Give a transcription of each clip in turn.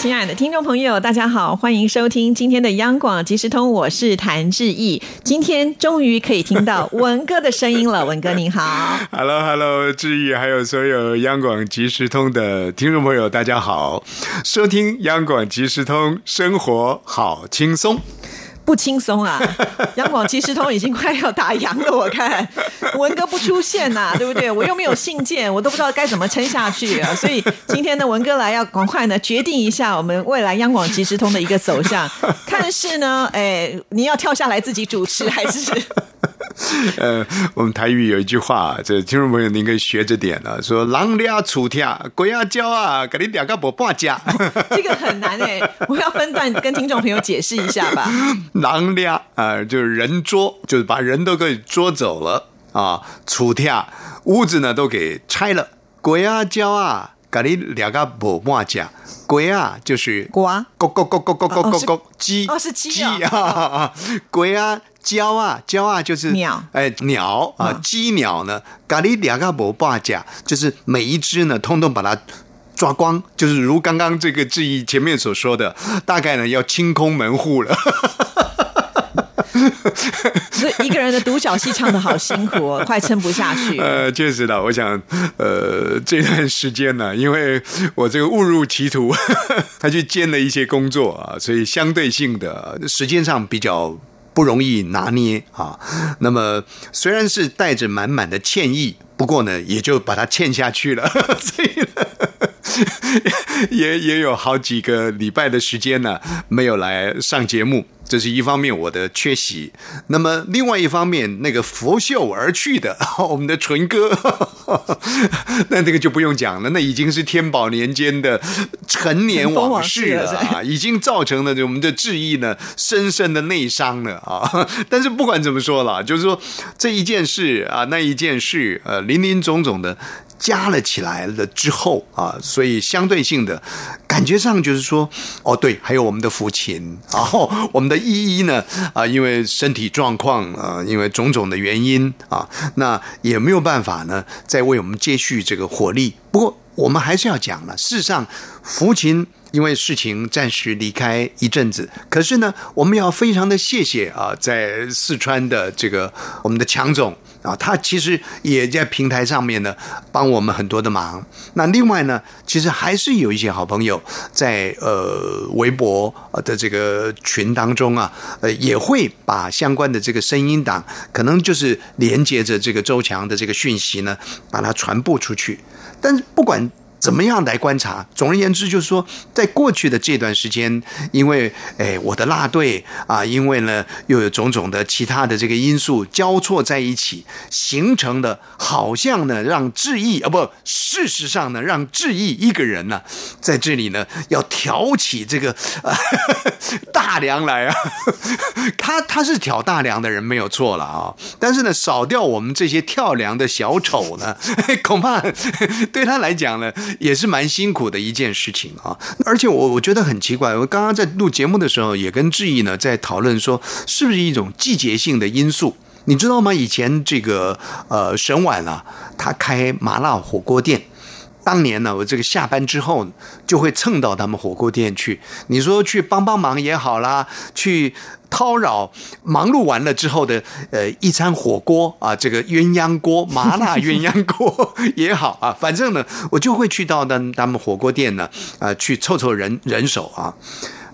亲爱的听众朋友，大家好，欢迎收听今天的央广即时通，我是谭志毅。今天终于可以听到 文哥的声音了，文哥您好。Hello，Hello，志毅，还有所有央广即时通的听众朋友，大家好，收听央广即时通，生活好轻松。不轻松啊！央广即时通已经快要打烊了，我看文哥不出现呐、对不对？我又没有信件，我都不知道该怎么撑下去啊！所以今天呢，文哥来要赶快呢决定一下我们未来央广即时通的一个走向，看是呢，哎，你要跳下来自己主持，还是 呃，我们台语有一句话，这听众朋友您可以学着点啊，说“狼俩楚跳，鬼啊叫啊，给你两个不半价。这个很难哎？我要分段跟听众朋友解释一下吧。狼俩啊，就是人捉，就是把人都给捉走了啊，楚跳屋子呢都给拆了，鬼啊叫啊，给你两个不半价。鬼啊，就是呱咕咕咕咕咕咕咕咕，鸡哦是鸡鸡哦啊，鬼啊，鸟啊，鸟啊，就是鸟哎，鸟啊，嗯鸡鸟呢，咖喱两个不罢价，就是每一只呢，通通把它。抓光，就是如刚刚这个质疑前面所说的，大概呢要清空门户了。所以一个人的独角戏唱的好辛苦哦，快撑不下去。呃，确实的，我想，呃，这段时间呢，因为我这个误入歧途，他去兼了一些工作啊，所以相对性的时间上比较不容易拿捏啊。那么虽然是带着满满的歉意，不过呢，也就把它欠下去了，所以呢。也也有好几个礼拜的时间呢，没有来上节目，这是一方面我的缺席。那么另外一方面，那个拂袖而去的 我们的纯哥，那这个就不用讲了，那已经是天宝年间的陈年往事了啊，已经造成了我们的志毅呢深深的内伤了啊。但是不管怎么说了，就是说这一件事啊，那一件事，呃，林林总总的。加了起来了之后啊，所以相对性的感觉上就是说，哦，对，还有我们的父亲，然后我们的依依呢，啊，因为身体状况啊，因为种种的原因啊，那也没有办法呢，再为我们接续这个火力。不过我们还是要讲了，事实上，福琴。因为事情暂时离开一阵子，可是呢，我们要非常的谢谢啊，在四川的这个我们的强总啊，他其实也在平台上面呢帮我们很多的忙。那另外呢，其实还是有一些好朋友在呃微博的这个群当中啊，呃也会把相关的这个声音档，可能就是连接着这个周强的这个讯息呢，把它传播出去。但是不管。怎么样来观察？总而言之，就是说，在过去的这段时间，因为诶，我的辣队啊，因为呢又有种种的其他的这个因素交错在一起，形成的，好像呢让志毅啊不，事实上呢让志毅一个人呢在这里呢要挑起这个、大梁来啊，他他是挑大梁的人没有错了啊，但是呢少掉我们这些跳梁的小丑呢，恐怕对他来讲呢。也是蛮辛苦的一件事情啊，而且我我觉得很奇怪，我刚刚在录节目的时候也跟志毅呢在讨论说，是不是一种季节性的因素？你知道吗？以前这个呃沈婉啊，他开麻辣火锅店。当年呢，我这个下班之后就会蹭到他们火锅店去。你说去帮帮忙也好啦，去叨扰忙碌完了之后的呃一餐火锅啊，这个鸳鸯锅、麻辣鸳鸯锅也好啊，反正呢，我就会去到他他们火锅店呢啊去凑凑人人手啊。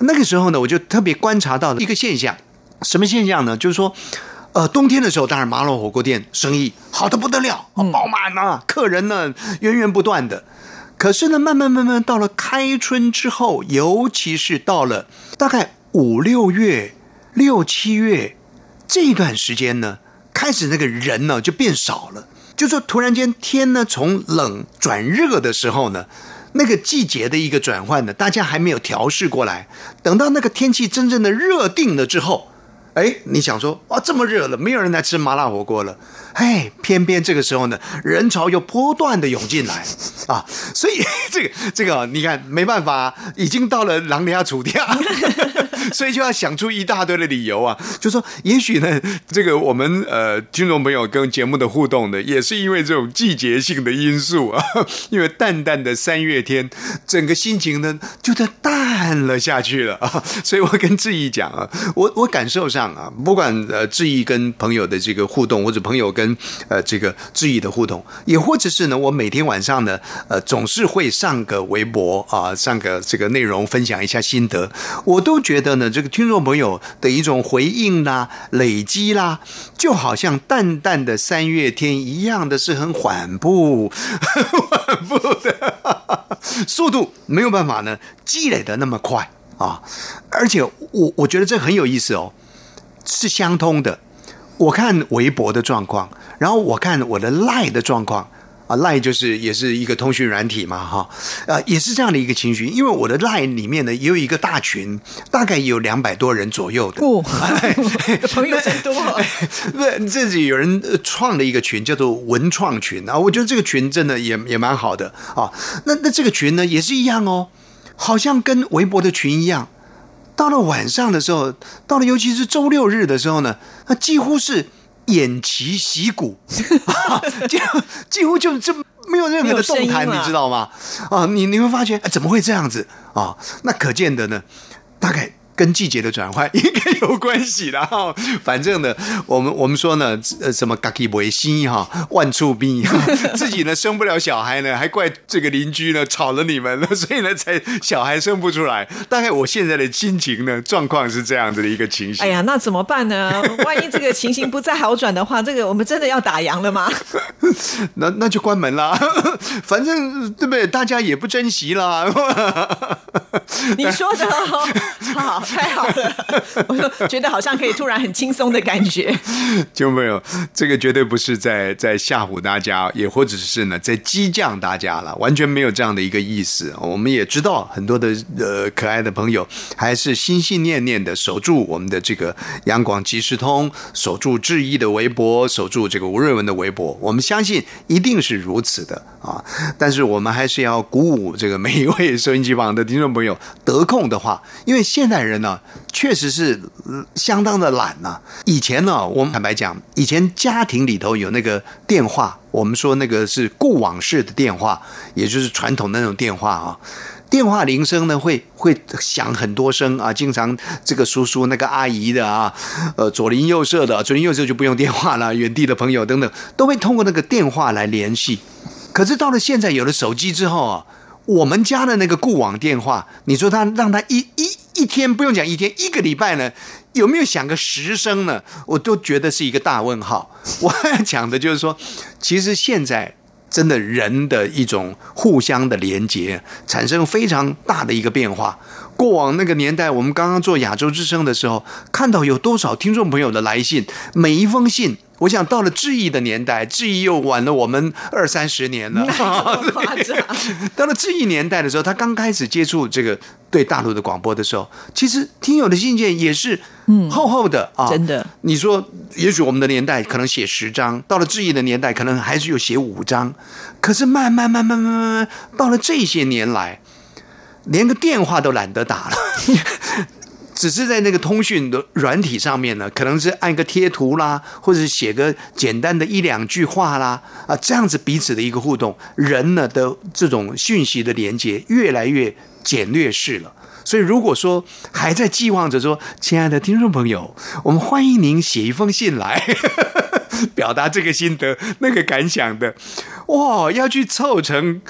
那个时候呢，我就特别观察到了一个现象，什么现象呢？就是说。呃，冬天的时候，当然麻辣火锅店生意好的不得了，爆满啊，客人呢源源不断的。可是呢，慢慢慢慢到了开春之后，尤其是到了大概五六月、六七月这段时间呢，开始那个人呢就变少了。就说突然间天呢从冷转热的时候呢，那个季节的一个转换呢，大家还没有调试过来。等到那个天气真正的热定了之后，哎，你想说哇，这么热了，没有人来吃麻辣火锅了。哎，偏偏这个时候呢，人潮又不断的涌进来，啊，所以 这个这个你看没办法，已经到了狼牙楚掉，所以就要想出一大堆的理由啊，就说也许呢，这个我们呃听众朋友跟节目的互动呢，也是因为这种季节性的因素啊，因为淡淡的三月天，整个心情呢就在淡了下去了。啊，所以我跟志毅讲啊，我我感受上啊，不管呃志毅跟朋友的这个互动，或者朋友跟呃这个志毅的互动，也或者是呢，我每天晚上呢，呃总是会上个微博啊，上个这个内容分享一下心得，我都觉得呢，这个听众朋友的一种回应啦、累积啦，就好像淡淡的三月天一样的是很缓步、缓步的速度，没有办法呢积累的那么快啊，而且我我觉得这很有意思哦，是相通的。我看微博的状况，然后我看我的赖的状况啊，lie 就是也是一个通讯软体嘛，哈，呃，也是这样的一个情绪。因为我的 lie 里面呢，也有一个大群，大概有两百多人左右的，哦，朋友真多。不，这里有人呃创了一个群，叫做文创群啊，我觉得这个群真的也也蛮好的啊。那那这个群呢，也是一样哦，好像跟微博的群一样。到了晚上的时候，到了尤其是周六日的时候呢，那几乎是偃旗息鼓，几几乎就这没有任何的动弹，你知道吗？啊，你你会发觉、哎怎么会这样子啊？那可见的呢，大概。跟季节的转换 应该有关系的哈，反正呢，我们我们说呢，呃，什么 “gaki 为心”哈，万处逼，自己呢生不了小孩呢，还怪这个邻居呢吵了你们了，所以呢才小孩生不出来。大概我现在的心情呢，状况是这样子的一个情形。哎呀，那怎么办呢？万一这个情形不再好转的话，这个我们真的要打烊了吗？那那就关门啦，反正对不对？大家也不珍惜啦。你说的哦，好，太好了，我说觉得好像可以突然很轻松的感觉。就没有这个绝对不是在在吓唬大家，也或者是呢在激将大家了，完全没有这样的一个意思。我们也知道很多的呃可爱的朋友还是心心念念的守住我们的这个阳广即时通，守住志毅的微博，守住这个吴瑞文的微博。我们相信一定是如此的啊！但是我们还是要鼓舞这个每一位收音机旁的听众朋友有得空的话，因为现代人呢确实是相当的懒呐、以前呢，我们坦白讲，以前家庭里头有那个电话，我们说那个是固网式的电话，也就是传统的那种电话啊。电话铃声呢会会响很多声啊，经常这个叔叔那个阿姨的啊，呃左邻右舍的，左邻右舍就不用电话了，远地的朋友等等都会通过那个电话来联系。可是到了现在有了手机之后啊，我们家的那个固网电话，你说他让他一一一天不用讲一天，一个礼拜呢，有没有响个十声呢？我都觉得是一个大问号。我要讲的就是说，其实现在真的人的一种互相的连接，产生非常大的一个变化。过往那个年代，我们刚刚做亚洲之声的时候，看到有多少听众朋友的来信，每一封信。我想到了质疑的年代，质疑又晚了我们二三十年了。到了质疑年代的时候，他刚开始接触这个对大陆的广播的时候，其实听友的信件也是厚厚的啊，真的。你说，也许我们的年代可能写十张，到了质疑的年代，可能还是有写五张。可是慢慢慢慢慢慢慢，到了这些年来，连个电话都懒得打了。只是在那个通讯的软体上面呢，可能是按个贴图啦，或者是写个简单的一两句话啦，啊，这样子彼此的一个互动，人呢的这种讯息的连接越来越简略式了。所以，如果说还在寄望着说，亲爱的听众朋友，我们欢迎您写一封信来，表达这个心得、那个感想的，哇，要去凑成，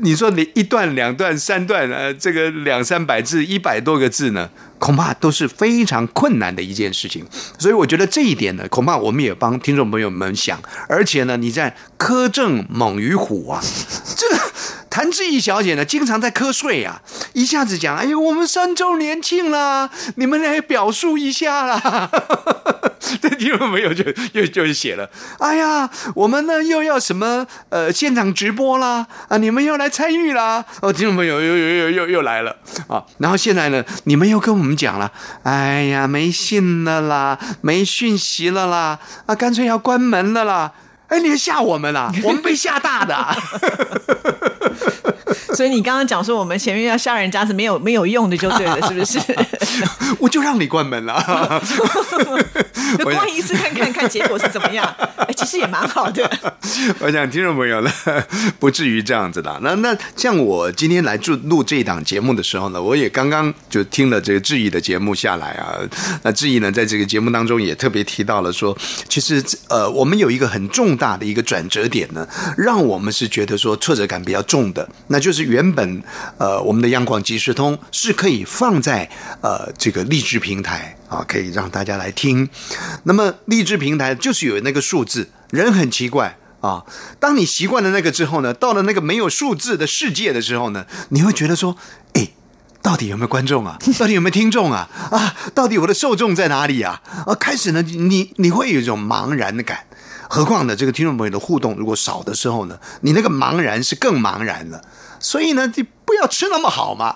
你说你一段、两段、三段，呃，这个两三百字、一百多个字呢，恐怕都是非常困难的一件事情。所以，我觉得这一点呢，恐怕我们也帮听众朋友们想，而且呢，你在苛政猛于虎啊，这。谭志毅小姐呢，经常在瞌睡啊，一下子讲：“哎呦，我们三周年庆啦，你们来表述一下啦。”这听众朋友就又就写了：“哎呀，我们呢又要什么呃现场直播啦啊，你们要来参与啦。”哦，听众朋友又又又又又来了啊！然后现在呢，你们又跟我们讲了：“哎呀，没信了啦，没讯息了啦，啊，干脆要关门了啦。”哎，你吓我们啦！我们被吓大的、啊。所以你刚刚讲说我们前面要吓人家是没有没有用的，就对了，是不是？我就让你关门了。就逛一次看看看结果是怎么样？哎，其实也蛮好的。我想听众朋友呢，不至于这样子的。那那像我今天来录录这一档节目的时候呢，我也刚刚就听了这个志毅的节目下来啊。那志毅呢，在这个节目当中也特别提到了说，其实呃，我们有一个很重大的一个转折点呢，让我们是觉得说挫折感比较重的，那就是原本呃我们的央广即时通是可以放在呃这个励志平台啊，可以让大家来听。那么励志平台就是有那个数字，人很奇怪啊。当你习惯了那个之后呢，到了那个没有数字的世界的时候呢，你会觉得说，哎，到底有没有观众啊？到底有没有听众啊？啊，到底我的受众在哪里啊？啊，开始呢，你你会有一种茫然的感。何况呢，这个听众朋友的互动如果少的时候呢，你那个茫然是更茫然了。所以呢，你不要吃那么好嘛。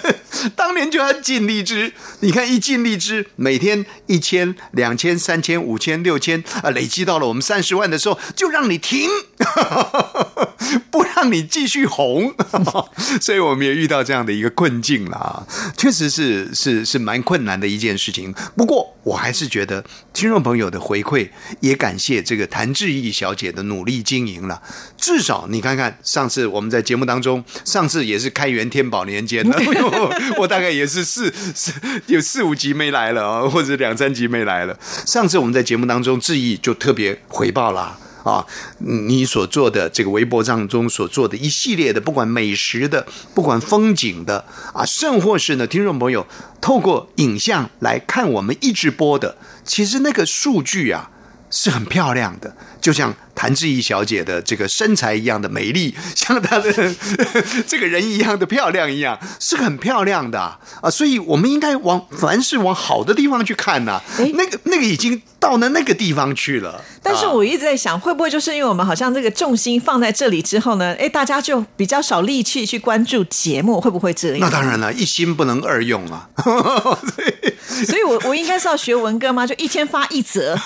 当年就要进荔枝，你看一进荔枝，每天一千、两千、三千、五千、六千啊，累积到了我们三十万的时候，就让你停，不让你继续红。所以我们也遇到这样的一个困境了啊，确实是是是蛮困难的一件事情。不过我还是觉得听众朋友的回馈，也感谢这个谭志毅小姐的努力经营了。至少你看看，上次我们在节目当中，上次也是开元天宝年间的。我大概也是四四有四五集没来了啊，或者两三集没来了。上次我们在节目当中，志毅就特别回报了啊，你所做的这个微博当中所做的一系列的，不管美食的，不管风景的啊，甚或是呢，听众朋友透过影像来看我们一直播的，其实那个数据啊是很漂亮的，就像。谭志怡小姐的这个身材一样的美丽，像她的 这个人一样的漂亮一样，是很漂亮的啊！所以我们应该往凡是往好的地方去看呐。那个那个已经到了那个地方去了。但是我一直在想，会不会就是因为我们好像这个重心放在这里之后呢？哎，大家就比较少力气去关注节目，会不会这样？那当然了，一心不能二用啊。所以我我应该是要学文哥吗？就一天发一则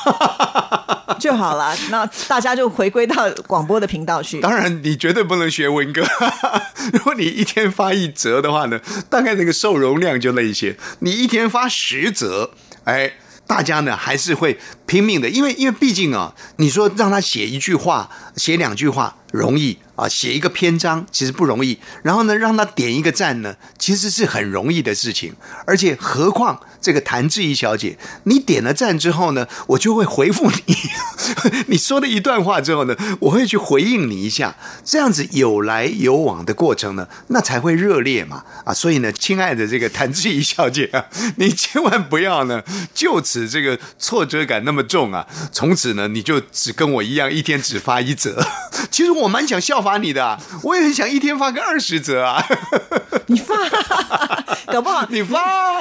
就好了。那大家。就回归到广播的频道去。当然，你绝对不能学文哥。如果你一天发一折的话呢，大概那个受容量就那一些。你一天发十折，哎，大家呢还是会拼命的，因为因为毕竟啊，你说让他写一句话、写两句话容易啊，写一个篇章其实不容易。然后呢，让他点一个赞呢，其实是很容易的事情。而且何况。这个谭志怡小姐，你点了赞之后呢，我就会回复你。你说了一段话之后呢，我会去回应你一下。这样子有来有往的过程呢，那才会热烈嘛啊！所以呢，亲爱的这个谭志怡小姐啊，你千万不要呢就此这个挫折感那么重啊。从此呢，你就只跟我一样，一天只发一则。其实我蛮想效法你的，我也很想一天发个二十折啊。你发，搞不好你发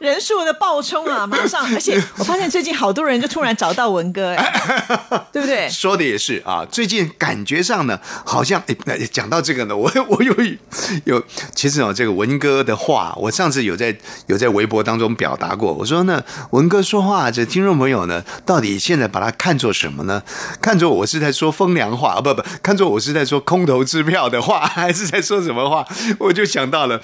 人。数的爆冲啊，马上！而且我发现最近好多人就突然找到文哥，哎，对不对？说的也是啊，最近感觉上呢，好像哎，讲到这个呢，我我有有，其实哦，这个文哥的话，我上次有在有在微博当中表达过，我说呢，文哥说话，这听众朋友呢，到底现在把他看作什么呢？看作我是在说风凉话啊，不不，看作我是在说空头支票的话，还是在说什么话？我就想到了，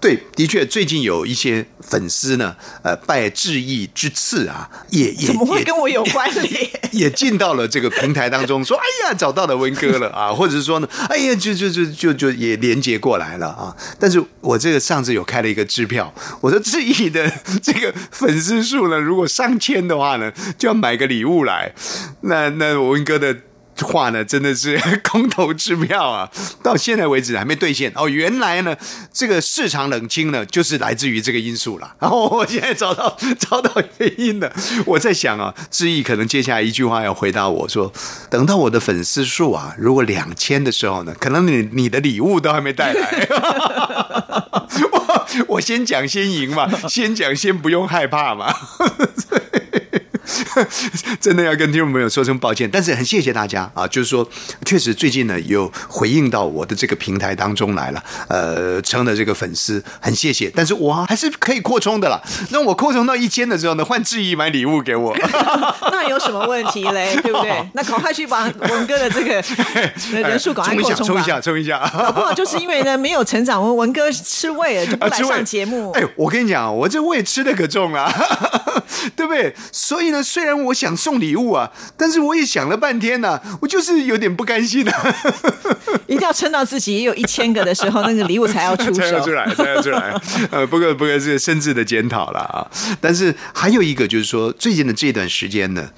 对，的确，最近有一些粉丝呢。呃，拜致意之赐啊，也也怎么会跟我有关联？也进到了这个平台当中，说哎呀，找到了文哥了啊，或者是说呢，哎呀，就就就就就也连接过来了啊。但是我这个上次有开了一个支票，我说致意的这个粉丝数呢，如果上千的话呢，就要买个礼物来。那那文哥的。话呢，真的是 空头支票啊！到现在为止还没兑现哦。原来呢，这个市场冷清呢，就是来自于这个因素了。然后我现在找到 找到原因了。我在想啊，志毅可能接下来一句话要回答我说：等到我的粉丝数啊，如果两千的时候呢，可能你你的礼物都还没带来。我我先讲先赢嘛，先讲先不用害怕嘛。真的要跟听众朋友说声抱歉，但是很谢谢大家啊，就是说，确实最近呢有回应到我的这个平台当中来了，呃，成了这个粉丝，很谢谢。但是我还是可以扩充的啦，那我扩充到一千的时候呢，换志毅买礼物给我。那有什么问题嘞？对不对？那赶快去把文哥的这个 人数赶快扩充冲一下，冲一下，冲一下。搞不好就是因为呢没有成长，文文哥吃胃了就不来上节目。哎，我跟你讲，我这胃吃的可重啊，对不对？所以呢，虽然我想送礼物啊，但是我也想了半天呢，我就是有点不甘心啊。一定要撑到自己也有一千个的时候，那个礼物才要出手，才要出来，才要出来。呃，不过不过是深挚的检讨了啊。但是还有一个就是说，最近的这段时间呢，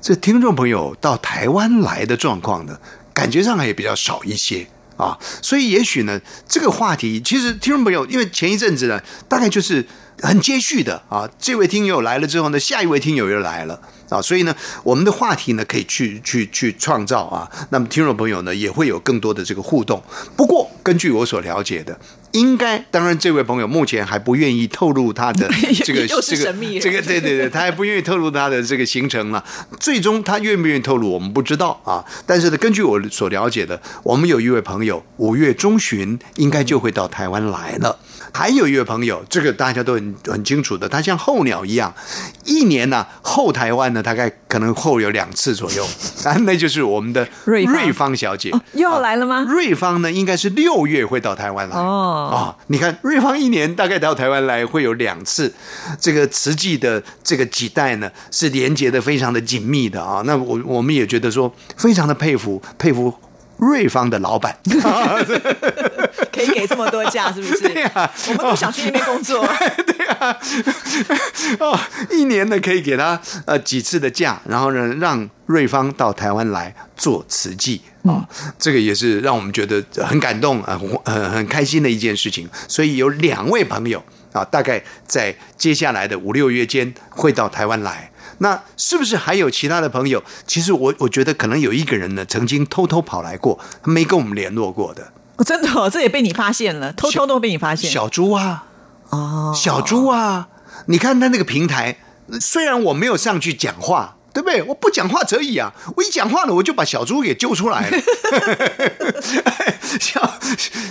这听众朋友到台湾来的状况呢，感觉上也比较少一些。啊，所以也许呢，这个话题其实听众朋友，因为前一阵子呢，大概就是很接续的啊，这位听友来了之后呢，下一位听友又来了啊，所以呢，我们的话题呢可以去去去创造啊，那么听众朋友呢也会有更多的这个互动。不过根据我所了解的。应该，当然，这位朋友目前还不愿意透露他的 这个这个这个对对对，他还不愿意透露他的这个行程了。最终他愿不愿意透露，我们不知道啊。但是呢，根据我所了解的，我们有一位朋友五月中旬应该就会到台湾来了。还有一位朋友，这个大家都很很清楚的，他像候鸟一样，一年呢后台湾呢大概可能后有两次左右，啊，那就是我们的瑞瑞芳小姐又要来了吗？瑞芳呢应该是六月会到台湾来哦啊，你看瑞芳一年大概到台湾来会有两次，这个慈济的这个几代呢是连接的非常的紧密的啊，那我我们也觉得说非常的佩服佩服。瑞芳的老板可以给这么多假，是不是？我们不想去那边工作。对啊，哦，一年呢可以给他呃几次的假，然后呢让瑞芳到台湾来做慈济啊，这个也是让我们觉得很感动啊，很很开心的一件事情。所以有两位朋友啊，大概在接下来的五六月间会到台湾来。那是不是还有其他的朋友？其实我我觉得可能有一个人呢，曾经偷偷跑来过，没跟我们联络过的。哦，真的哦，这也被你发现了，偷偷都被你发现。小猪啊，哦，小猪啊，你看他那个平台，虽然我没有上去讲话，对不对？我不讲话则已啊，我一讲话了，我就把小猪给揪出来了。小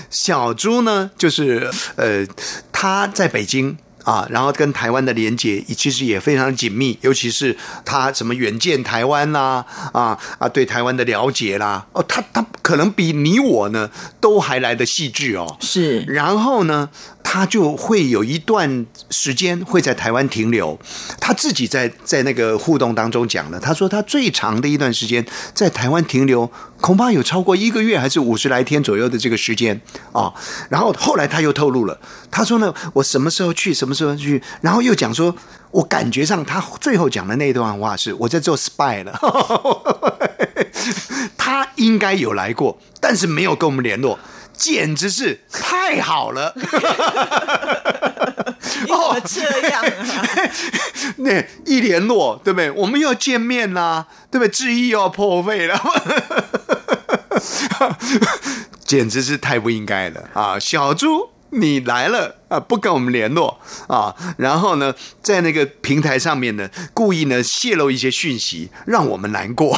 小猪呢，就是呃，他在北京。啊，然后跟台湾的连接其实也非常紧密，尤其是他什么远见台湾啦，啊啊，对台湾的了解啦，哦，他他可能比你我呢都还来的细致哦。是，然后呢？他就会有一段时间会在台湾停留，他自己在在那个互动当中讲了，他说他最长的一段时间在台湾停留，恐怕有超过一个月还是五十来天左右的这个时间啊。然后后来他又透露了，他说呢，我什么时候去，什么时候去，然后又讲说，我感觉上他最后讲的那段话是我在做 spy 了，他应该有来过，但是没有跟我们联络。简直是太好了！哦，这样啊？那一联络，对不对？我们要见面啦，对不对？志毅又要破费了，简直是太不应该了啊！小猪。你来了啊，不跟我们联络啊，然后呢，在那个平台上面呢，故意呢泄露一些讯息，让我们难过。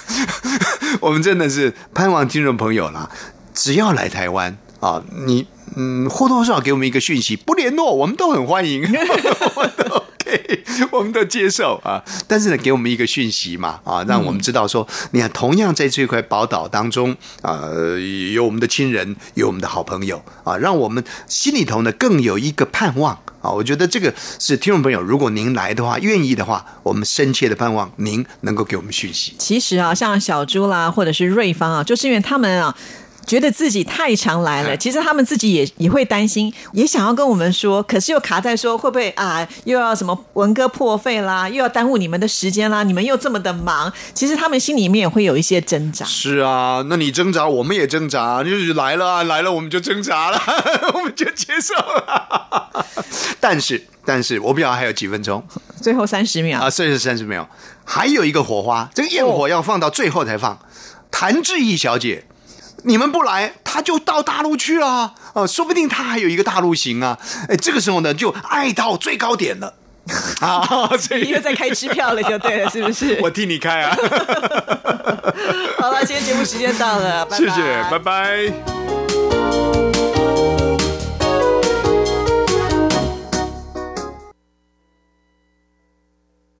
我们真的是盼望听众朋友啦，只要来台湾啊，你嗯或多或少给我们一个讯息，不联络我们都很欢迎。我们都接受啊，但是呢，给我们一个讯息嘛，啊，让我们知道说，你看，同样在这块宝岛当中啊，有我们的亲人，有我们的好朋友啊，让我们心里头呢更有一个盼望啊。我觉得这个是听众朋友，如果您来的话，愿意的话，我们深切的盼望您能够给我们讯息。其实啊，像小朱啦，或者是瑞芳啊，就是因为他们啊。觉得自己太常来了，其实他们自己也也会担心，也想要跟我们说，可是又卡在说会不会啊，又要什么文哥破费啦，又要耽误你们的时间啦，你们又这么的忙，其实他们心里面也会有一些挣扎。是啊，那你挣扎，我们也挣扎，就是来了啊，来了我们就挣扎了，我们就接受了。但是，但是我不知道还有几分钟，最后三十秒啊，剩下三十秒，还有一个火花，这个焰火要放到最后才放。谭志毅小姐。你们不来，他就到大陆去了啊！说不定他还有一个大陆行啊！哎，这个时候呢，就爱到最高点了好，所以你又在开支票了，就对了，是不是？我替你开啊，好了，今天节目时间到了，拜拜谢谢，拜拜。